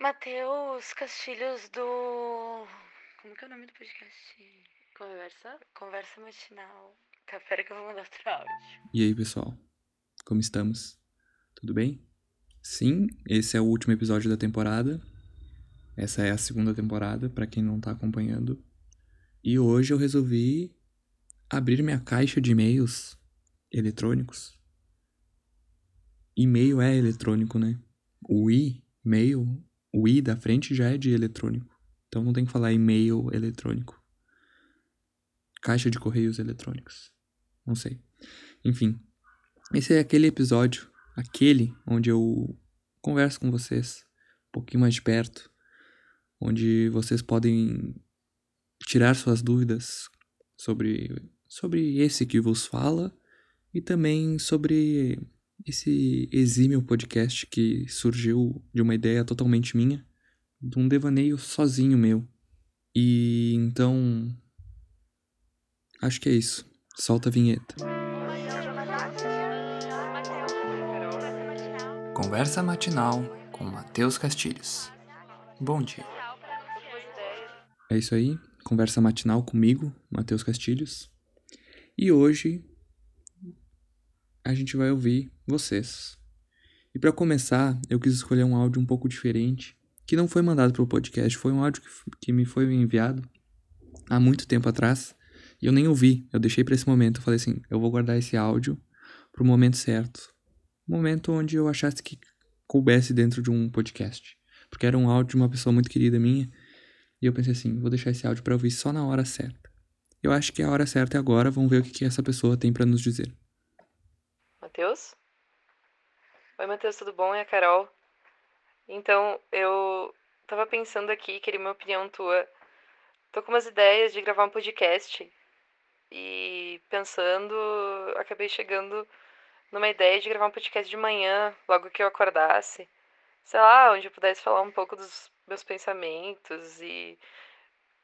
Matheus Castilhos do. Como que é o nome do podcast? Conversa? Conversa matinal. Tá, pera que eu vou mandar outro áudio. E aí, pessoal? Como estamos? Tudo bem? Sim, esse é o último episódio da temporada. Essa é a segunda temporada, para quem não tá acompanhando. E hoje eu resolvi abrir minha caixa de e-mails eletrônicos. E-mail é eletrônico, né? O e-mail, o i da frente já é de eletrônico. Então não tem que falar e-mail eletrônico. Caixa de correios eletrônicos. Não sei. Enfim, esse é aquele episódio, aquele onde eu converso com vocês um pouquinho mais de perto, onde vocês podem tirar suas dúvidas sobre sobre esse que vos fala e também sobre esse exímio podcast que surgiu de uma ideia totalmente minha, de um devaneio sozinho meu. E então. Acho que é isso. Solta a vinheta. Conversa matinal com Matheus Castilhos. Bom dia. É isso aí. Conversa matinal comigo, Matheus Castilhos. E hoje a gente vai ouvir vocês. E para começar, eu quis escolher um áudio um pouco diferente, que não foi mandado para o podcast, foi um áudio que, que me foi enviado há muito tempo atrás e eu nem ouvi. Eu deixei para esse momento. Eu falei assim: eu vou guardar esse áudio para o momento certo momento onde eu achasse que coubesse dentro de um podcast. Porque era um áudio de uma pessoa muito querida minha. E eu pensei assim: vou deixar esse áudio para ouvir só na hora certa. Eu acho que a hora certa é agora, vamos ver o que, que essa pessoa tem para nos dizer. Matheus? Oi, Matheus, tudo bom? É a Carol. Então, eu tava pensando aqui, queria uma opinião tua. Tô com umas ideias de gravar um podcast. E pensando, acabei chegando numa ideia de gravar um podcast de manhã, logo que eu acordasse. Sei lá, onde eu pudesse falar um pouco dos meus pensamentos e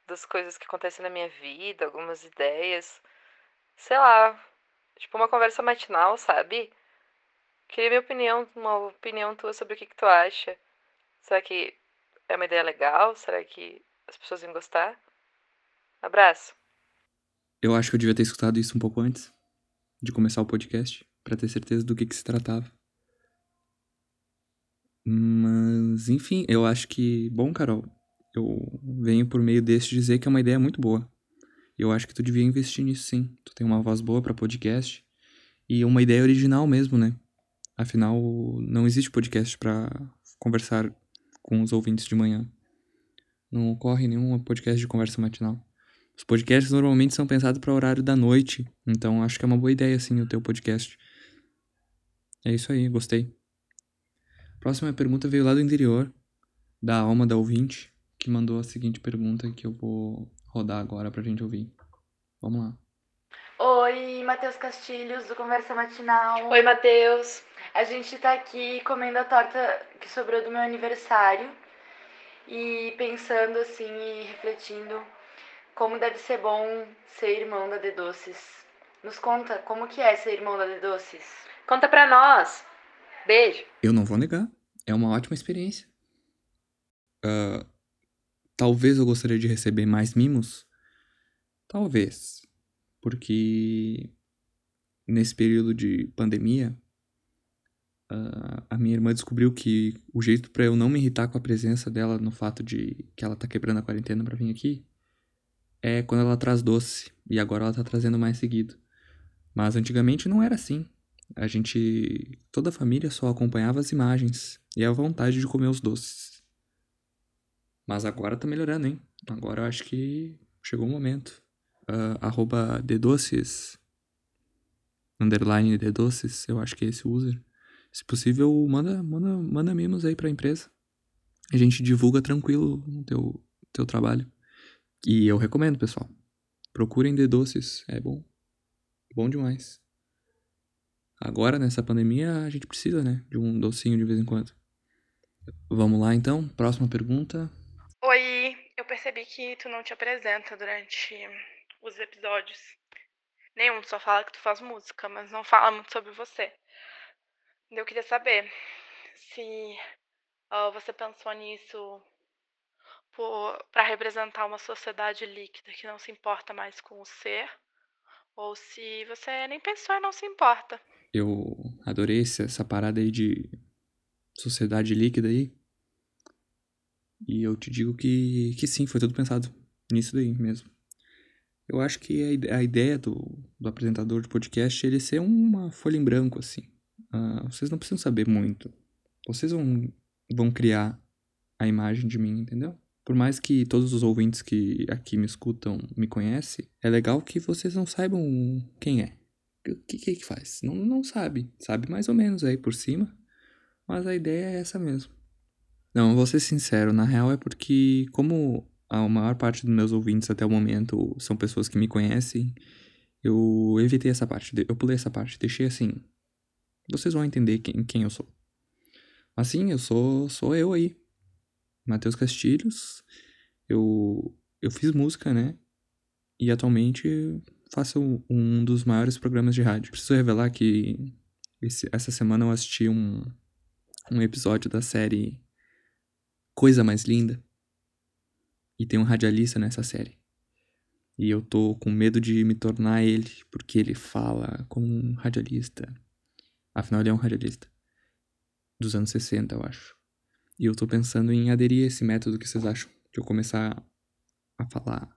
das coisas que acontecem na minha vida, algumas ideias. Sei lá, tipo uma conversa matinal, sabe? Queria minha opinião, uma opinião tua sobre o que, que tu acha. Será que é uma ideia legal? Será que as pessoas iam gostar? Abraço. Eu acho que eu devia ter escutado isso um pouco antes de começar o podcast, para ter certeza do que, que se tratava. Mas, enfim, eu acho que. Bom, Carol, eu venho por meio deste dizer que é uma ideia muito boa. Eu acho que tu devia investir nisso sim. Tu tem uma voz boa para podcast e uma ideia original mesmo, né? Afinal, não existe podcast para conversar com os ouvintes de manhã. Não ocorre nenhum podcast de conversa matinal. Os podcasts normalmente são pensados para horário da noite, então acho que é uma boa ideia sim o teu podcast. É isso aí, gostei. Próxima pergunta veio lá do interior, da alma da ouvinte que mandou a seguinte pergunta que eu vou rodar agora pra gente ouvir. Vamos lá. Oi, Matheus Castilhos, do Conversa Matinal. Oi, Matheus. A gente tá aqui comendo a torta que sobrou do meu aniversário e pensando assim e refletindo como deve ser bom ser irmão da De Doces. Nos conta como que é ser irmão da De Doces. Conta pra nós. Beijo. Eu não vou negar. É uma ótima experiência. Uh, Talvez eu gostaria de receber mais mimos? Talvez. Porque nesse período de pandemia, uh, a minha irmã descobriu que o jeito para eu não me irritar com a presença dela no fato de que ela tá quebrando a quarentena para vir aqui é quando ela traz doce. E agora ela tá trazendo mais seguido. Mas antigamente não era assim. A gente. toda a família só acompanhava as imagens e a vontade de comer os doces. Mas agora tá melhorando, hein? Agora eu acho que chegou o momento. Uh, arroba dedoces, underline dedoces, eu acho que é esse user. Se possível, manda, manda, manda mimos aí pra empresa. A gente divulga tranquilo o teu, teu trabalho. E eu recomendo, pessoal. Procurem dedoces, é bom. Bom demais. Agora, nessa pandemia, a gente precisa, né? De um docinho de vez em quando. Vamos lá, então. Próxima pergunta. Oi, eu percebi que tu não te apresenta durante os episódios. Nenhum, só fala que tu faz música, mas não fala muito sobre você. Eu queria saber se Ou você pensou nisso para representar uma sociedade líquida que não se importa mais com o ser? Ou se você nem pensou e não se importa? Eu adorei essa parada aí de sociedade líquida aí. E eu te digo que, que sim, foi tudo pensado nisso daí mesmo. Eu acho que a, ideia do, do apresentador de podcast é ele ser uma folha em branco, assim. Uh, vocês não precisam saber muito. Vocês vão, vão criar a imagem de mim, entendeu? Por mais que todos os ouvintes que aqui me escutam me conhecem, é legal que vocês não saibam quem é. O que, que, que faz? Não, não sabe. Sabe mais ou menos aí por cima. Mas a ideia é essa mesmo. Não, vou ser sincero, na real é porque, como a maior parte dos meus ouvintes até o momento são pessoas que me conhecem, eu evitei essa parte, eu pulei essa parte, deixei assim. Vocês vão entender quem, quem eu sou. Mas sim, eu sou, sou eu aí, Matheus Castilhos. Eu, eu fiz música, né? E atualmente faço um dos maiores programas de rádio. Preciso revelar que esse, essa semana eu assisti um, um episódio da série Coisa Mais Linda. E tem um radialista nessa série. E eu tô com medo de me tornar ele, porque ele fala como um radialista. Afinal, ele é um radialista. Dos anos 60, eu acho. E eu tô pensando em aderir a esse método que vocês acham. De eu começar a falar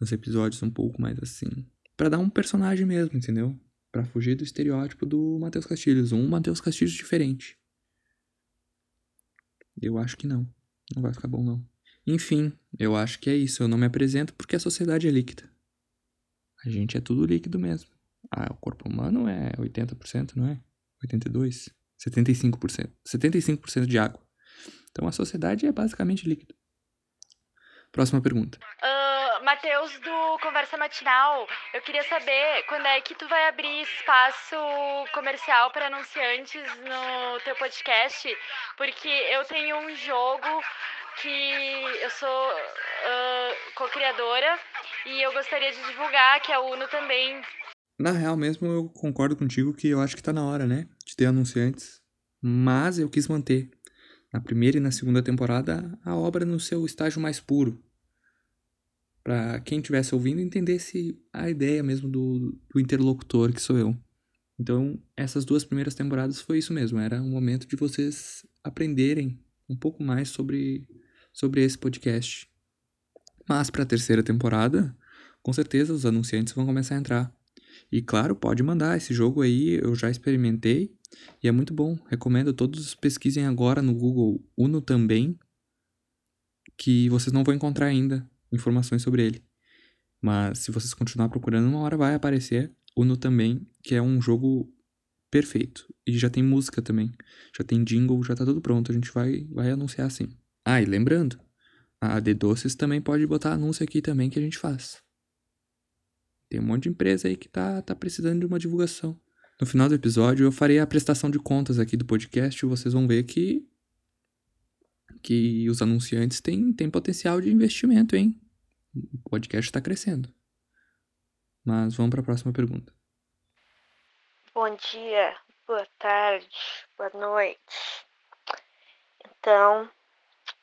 nos episódios um pouco mais assim. para dar um personagem mesmo, entendeu? para fugir do estereótipo do Matheus Castilhos. Um Matheus Castilhos diferente. Eu acho que não. Não vai ficar bom, não. Enfim, eu acho que é isso. Eu não me apresento porque a sociedade é líquida. A gente é tudo líquido mesmo. Ah, o corpo humano é 80%, não é? 82%. 75%. 75% de água. Então a sociedade é basicamente líquida. Próxima pergunta. Matheus, do Conversa Matinal, eu queria saber quando é que tu vai abrir espaço comercial para anunciantes no teu podcast, porque eu tenho um jogo que eu sou uh, co-criadora e eu gostaria de divulgar, que é o Uno também. Na real mesmo, eu concordo contigo que eu acho que tá na hora, né? De ter anunciantes. Mas eu quis manter, na primeira e na segunda temporada, a obra no seu estágio mais puro. Para quem estivesse ouvindo entendesse a ideia mesmo do, do interlocutor, que sou eu. Então, essas duas primeiras temporadas foi isso mesmo. Era um momento de vocês aprenderem um pouco mais sobre, sobre esse podcast. Mas para a terceira temporada, com certeza os anunciantes vão começar a entrar. E claro, pode mandar esse jogo aí, eu já experimentei e é muito bom. Recomendo todos pesquisem agora no Google Uno também, que vocês não vão encontrar ainda informações sobre ele. Mas se vocês continuar procurando, uma hora vai aparecer Uno também, que é um jogo perfeito. E já tem música também. Já tem jingle, já tá tudo pronto. A gente vai, vai anunciar assim. Ah, e lembrando, a D Doces também pode botar anúncio aqui também que a gente faz. Tem um monte de empresa aí que tá, tá precisando de uma divulgação. No final do episódio, eu farei a prestação de contas aqui do podcast e vocês vão ver que, que os anunciantes têm, têm potencial de investimento, hein? O podcast está crescendo. Mas vamos para a próxima pergunta. Bom dia, boa tarde, boa noite. Então,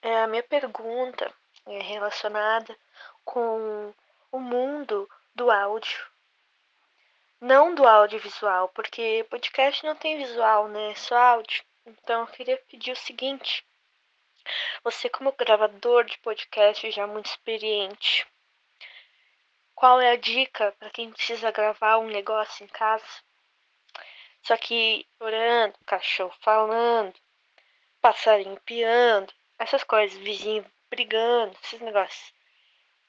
é, a minha pergunta é relacionada com o mundo do áudio. Não do audiovisual, porque podcast não tem visual, né? É só áudio. Então eu queria pedir o seguinte. Você como gravador de podcast já muito experiente, qual é a dica para quem precisa gravar um negócio em casa? Só que orando, cachorro falando, passarinho piando, essas coisas, vizinho brigando, esses negócios.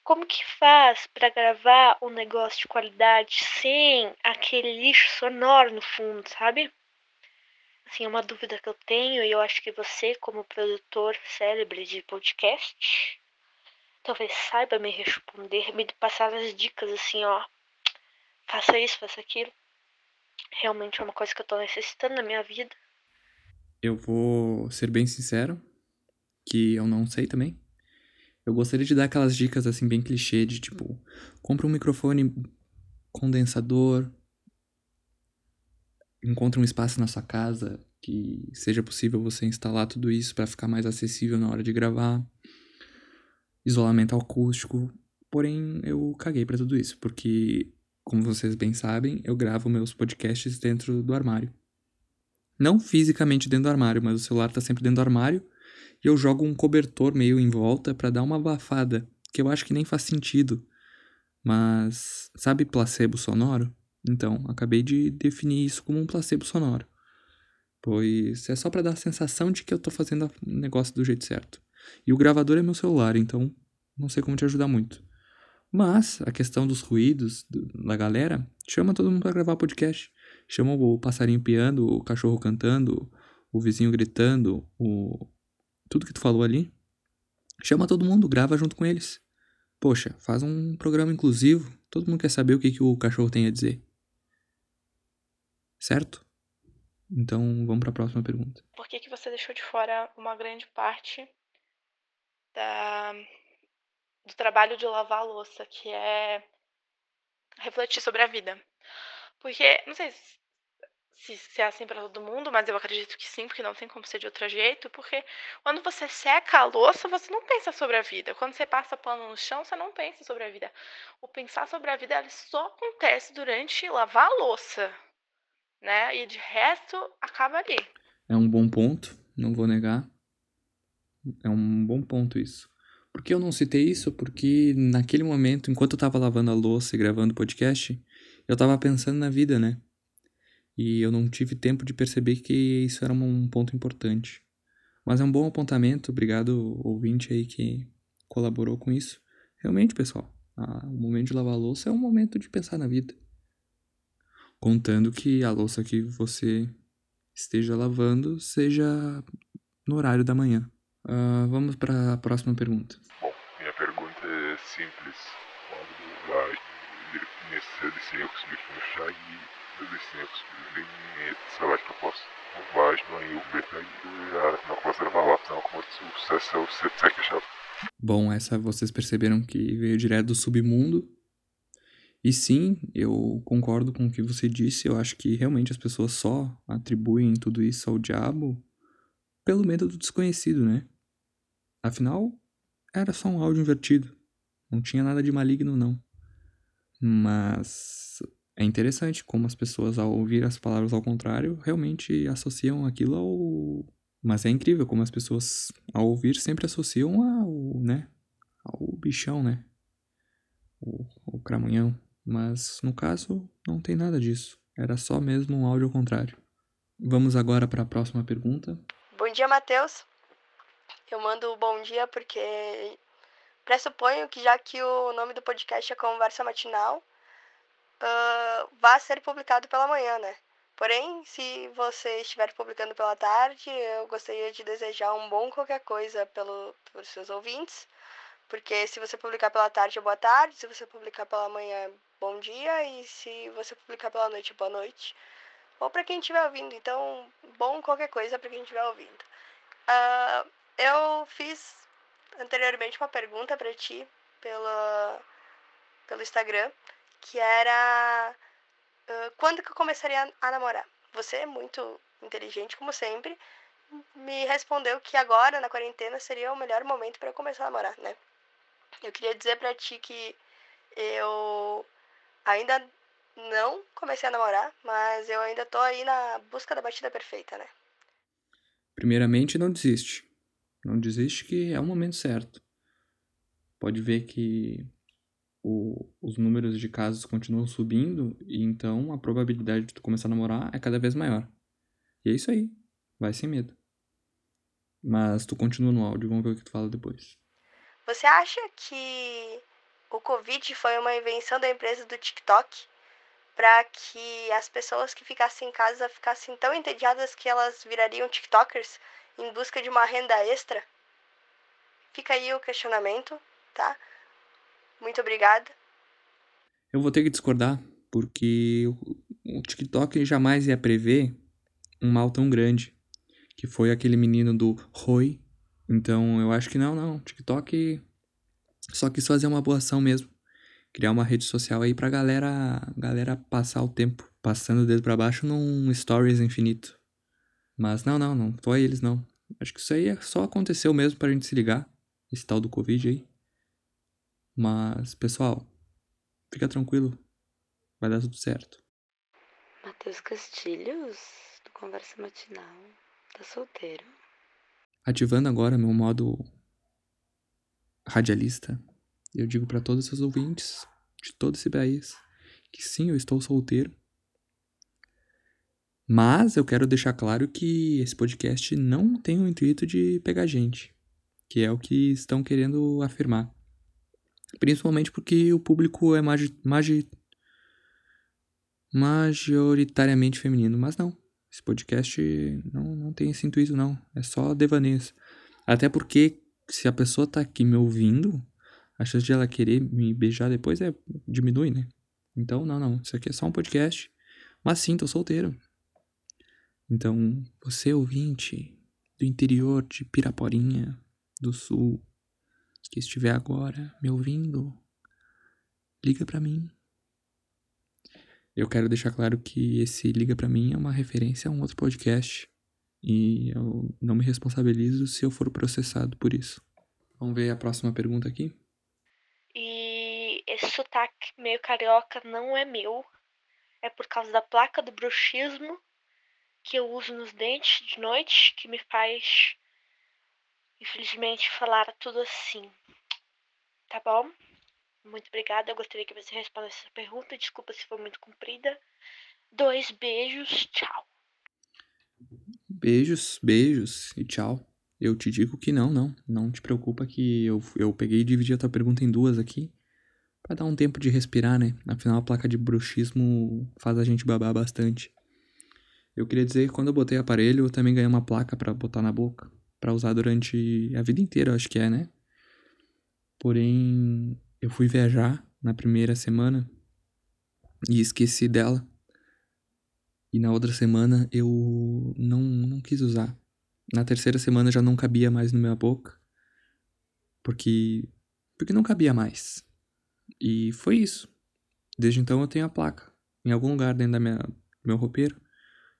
Como que faz para gravar um negócio de qualidade sem aquele lixo sonoro no fundo, sabe? Assim, uma dúvida que eu tenho e eu acho que você, como produtor célebre de podcast, talvez saiba me responder, me passar as dicas assim, ó. Faça isso, faça aquilo. Realmente é uma coisa que eu tô necessitando na minha vida. Eu vou ser bem sincero, que eu não sei também. Eu gostaria de dar aquelas dicas assim bem clichê de tipo, compra um microfone condensador, encontra um espaço na sua casa que seja possível você instalar tudo isso para ficar mais acessível na hora de gravar. Isolamento acústico. Porém, eu caguei para tudo isso, porque, como vocês bem sabem, eu gravo meus podcasts dentro do armário. Não fisicamente dentro do armário, mas o celular tá sempre dentro do armário e eu jogo um cobertor meio em volta para dar uma abafada, que eu acho que nem faz sentido. Mas sabe placebo sonoro? Então, acabei de definir isso como um placebo sonoro. Pois é só para dar a sensação de que eu tô fazendo o negócio do jeito certo. E o gravador é meu celular, então não sei como te ajudar muito. Mas a questão dos ruídos da galera, chama todo mundo para gravar podcast. Chama o passarinho piando, o cachorro cantando, o vizinho gritando, o tudo que tu falou ali. Chama todo mundo, grava junto com eles. Poxa, faz um programa inclusivo. Todo mundo quer saber o que, que o cachorro tem a dizer. Certo? Então, vamos para a próxima pergunta. Por que, que você deixou de fora uma grande parte da, do trabalho de lavar a louça, que é refletir sobre a vida? Porque, não sei se, se é assim para todo mundo, mas eu acredito que sim, porque não tem como ser de outro jeito. Porque quando você seca a louça, você não pensa sobre a vida. Quando você passa pano no chão, você não pensa sobre a vida. O pensar sobre a vida só acontece durante lavar a louça, né? E de resto, acaba ali. É um bom ponto, não vou negar. É um bom ponto isso. Por que eu não citei isso? Porque naquele momento, enquanto eu tava lavando a louça e gravando o podcast, eu tava pensando na vida, né? e eu não tive tempo de perceber que isso era um ponto importante. Mas é um bom apontamento, obrigado ouvinte aí que colaborou com isso. Realmente, pessoal, o momento de lavar a louça é um momento de pensar na vida Contando que a louça que você esteja lavando seja no horário da manhã. Uh, vamos para a próxima pergunta. Bom, minha pergunta é simples. Quando vai nesse desenho que chá e licença, nem salário que eu posso. Важно и убегать, на conservação como sucesso é o sucesso Bom, essa vocês perceberam que veio direto do submundo. E sim, eu concordo com o que você disse. Eu acho que realmente as pessoas só atribuem tudo isso ao diabo pelo medo do desconhecido, né? Afinal, era só um áudio invertido. Não tinha nada de maligno, não. Mas é interessante como as pessoas, ao ouvir as palavras ao contrário, realmente associam aquilo ao. Mas é incrível como as pessoas, ao ouvir, sempre associam ao, né? Ao bichão, né? O, o cramunhão. Mas, no caso, não tem nada disso. Era só mesmo um áudio ao contrário. Vamos agora para a próxima pergunta. Bom dia, Matheus. Eu mando bom dia porque pressuponho que já que o nome do podcast é Conversa Matinal, uh, vá ser publicado pela manhã, né? Porém, se você estiver publicando pela tarde, eu gostaria de desejar um bom qualquer coisa pelo, pelos seus ouvintes. Porque se você publicar pela tarde, é boa tarde. Se você publicar pela manhã, bom dia. E se você publicar pela noite, boa noite. Ou para quem estiver ouvindo. Então, bom qualquer coisa para quem estiver ouvindo. Uh, eu fiz anteriormente uma pergunta para ti pelo, pelo Instagram que era uh, quando que eu começaria a namorar. Você é muito inteligente, como sempre, me respondeu que agora, na quarentena, seria o melhor momento para eu começar a namorar, né? Eu queria dizer para ti que eu ainda não comecei a namorar, mas eu ainda tô aí na busca da batida perfeita, né? Primeiramente, não desiste. Não desiste que é o momento certo. Pode ver que o, os números de casos continuam subindo e então a probabilidade de tu começar a namorar é cada vez maior. E é isso aí. Vai sem medo. Mas tu continua no áudio, vamos ver o que tu fala depois. Você acha que o Covid foi uma invenção da empresa do TikTok para que as pessoas que ficassem em casa ficassem tão entediadas que elas virariam TikTokers em busca de uma renda extra? Fica aí o questionamento, tá? Muito obrigada. Eu vou ter que discordar, porque o TikTok jamais ia prever um mal tão grande, que foi aquele menino do Roi. Então eu acho que não, não. TikTok só quis fazer uma boa ação mesmo. Criar uma rede social aí pra galera, galera passar o tempo passando o dedo pra baixo num stories infinito. Mas não, não, não foi eles não. Acho que isso aí é só aconteceu mesmo pra gente se ligar. Esse tal do Covid aí. Mas, pessoal, fica tranquilo. Vai dar tudo certo. Matheus Castilhos, do Conversa Matinal. Tá solteiro? Ativando agora meu modo radialista, eu digo para todos os ouvintes de todo esse país que sim, eu estou solteiro. Mas eu quero deixar claro que esse podcast não tem o intuito de pegar gente, que é o que estão querendo afirmar. Principalmente porque o público é magi magi majoritariamente feminino, mas não. Esse podcast não, não tem esse intuito, não. É só devaneios. Até porque, se a pessoa tá aqui me ouvindo, a chance de ela querer me beijar depois é diminui, né? Então, não, não. Isso aqui é só um podcast. Mas sim, tô solteiro. Então, você ouvinte do interior de Piraporinha, do sul, que estiver agora me ouvindo, liga para mim. Eu quero deixar claro que esse liga para mim é uma referência a um outro podcast e eu não me responsabilizo se eu for processado por isso. Vamos ver a próxima pergunta aqui. E esse sotaque meio carioca não é meu. É por causa da placa do bruxismo que eu uso nos dentes de noite que me faz, infelizmente, falar tudo assim. Tá bom? Muito obrigada. Eu gostaria que você respondesse essa pergunta. Desculpa se foi muito comprida. Dois beijos. Tchau. Beijos, beijos e tchau. Eu te digo que não, não. Não te preocupa que eu, eu peguei e dividi a tua pergunta em duas aqui. Pra dar um tempo de respirar, né? Afinal, a placa de bruxismo faz a gente babar bastante. Eu queria dizer que quando eu botei aparelho, eu também ganhei uma placa para botar na boca. para usar durante a vida inteira, acho que é, né? Porém, eu fui viajar na primeira semana e esqueci dela. E na outra semana eu não, não quis usar. Na terceira semana já não cabia mais na minha boca. Porque. Porque não cabia mais. E foi isso. Desde então eu tenho a placa. Em algum lugar dentro da minha, meu roupeiro.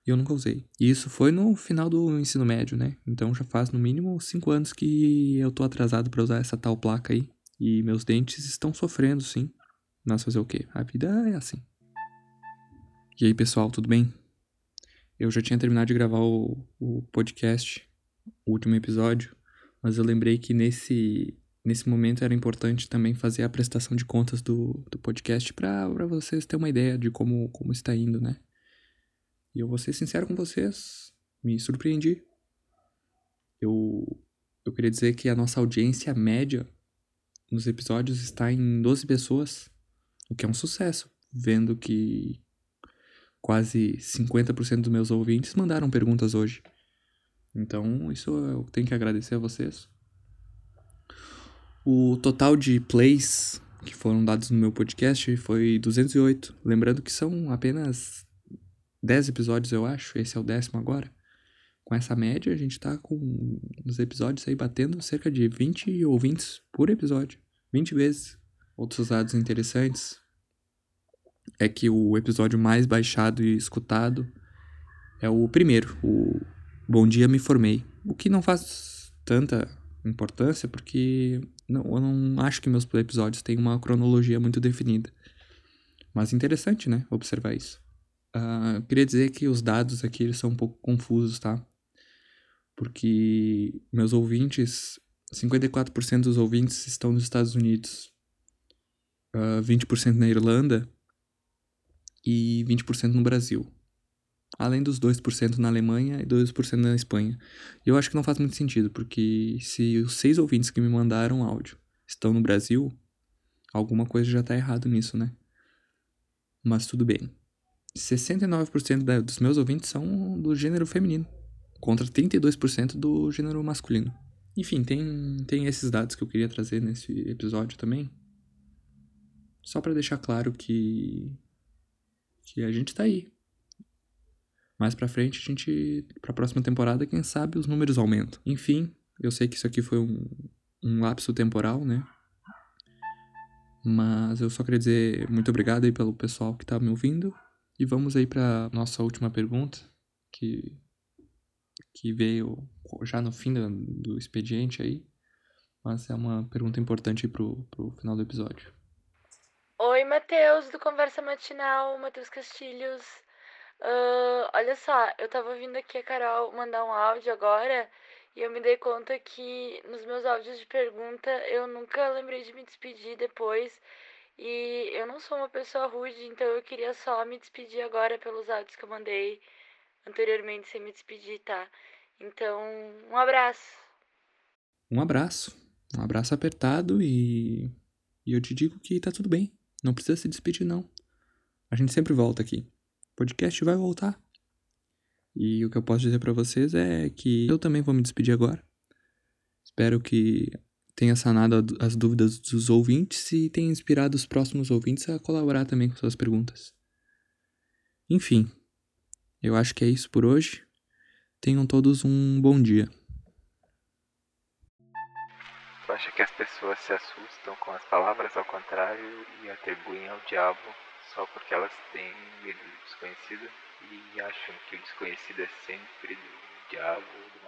E eu nunca usei. E isso foi no final do ensino médio, né? Então já faz no mínimo cinco anos que eu tô atrasado para usar essa tal placa aí. E meus dentes estão sofrendo, sim. Mas fazer o quê? A vida é assim. E aí, pessoal, tudo bem? Eu já tinha terminado de gravar o, o podcast, o último episódio, mas eu lembrei que nesse, nesse momento era importante também fazer a prestação de contas do, do podcast para vocês terem uma ideia de como, como está indo, né? E eu vou ser sincero com vocês, me surpreendi. Eu, eu queria dizer que a nossa audiência média nos episódios está em 12 pessoas, o que é um sucesso, vendo que quase 50% dos meus ouvintes mandaram perguntas hoje. Então, isso eu tenho que agradecer a vocês. O total de plays que foram dados no meu podcast foi 208. Lembrando que são apenas 10 episódios, eu acho. Esse é o décimo agora. Com essa média, a gente tá com os episódios aí batendo cerca de 20 ouvintes por episódio. 20 vezes. Outros dados interessantes é que o episódio mais baixado e escutado é o primeiro, o Bom Dia Me Formei. O que não faz tanta importância porque não, eu não acho que meus episódios têm uma cronologia muito definida. Mas interessante, né? Observar isso. Uh, queria dizer que os dados aqui eles são um pouco confusos, tá? Porque meus ouvintes 54% dos ouvintes estão nos Estados Unidos, uh, ah, 20% na Irlanda e 20% no Brasil. Além dos 2% na Alemanha e 2% na Espanha. E eu acho que não faz muito sentido, porque se os seis ouvintes que me mandaram áudio estão no Brasil, alguma coisa já está errado nisso, né? Mas tudo bem. 69% da, dos meus ouvintes são do gênero feminino, contra 32% do gênero masculino. Enfim, tem, tem esses dados que eu queria trazer nesse episódio também. Só para deixar claro que que a gente tá aí. Mais para frente, a gente para a próxima temporada, quem sabe os números aumentam. Enfim, eu sei que isso aqui foi um, um lapso temporal, né? Mas eu só queria dizer muito obrigado aí pelo pessoal que tá me ouvindo. E vamos aí para nossa última pergunta, que que veio já no fim do, do expediente aí, mas é uma pergunta importante pro, pro final do episódio. Oi, Matheus, do Conversa Matinal, Matheus Castilhos. Uh, olha só, eu tava ouvindo aqui a Carol mandar um áudio agora e eu me dei conta que nos meus áudios de pergunta eu nunca lembrei de me despedir depois. E eu não sou uma pessoa rude, então eu queria só me despedir agora pelos áudios que eu mandei anteriormente sem me despedir, tá? Então, um abraço. Um abraço. Um abraço apertado e. E eu te digo que tá tudo bem. Não precisa se despedir, não. A gente sempre volta aqui. O podcast vai voltar. E o que eu posso dizer para vocês é que eu também vou me despedir agora. Espero que tenha sanado as dúvidas dos ouvintes e tenha inspirado os próximos ouvintes a colaborar também com suas perguntas. Enfim, eu acho que é isso por hoje. Tenham todos um bom dia. Tu acha que as pessoas se assustam com as palavras ao contrário e atribuem ao diabo só porque elas têm medo do desconhecido e acham que o desconhecido é sempre do diabo do?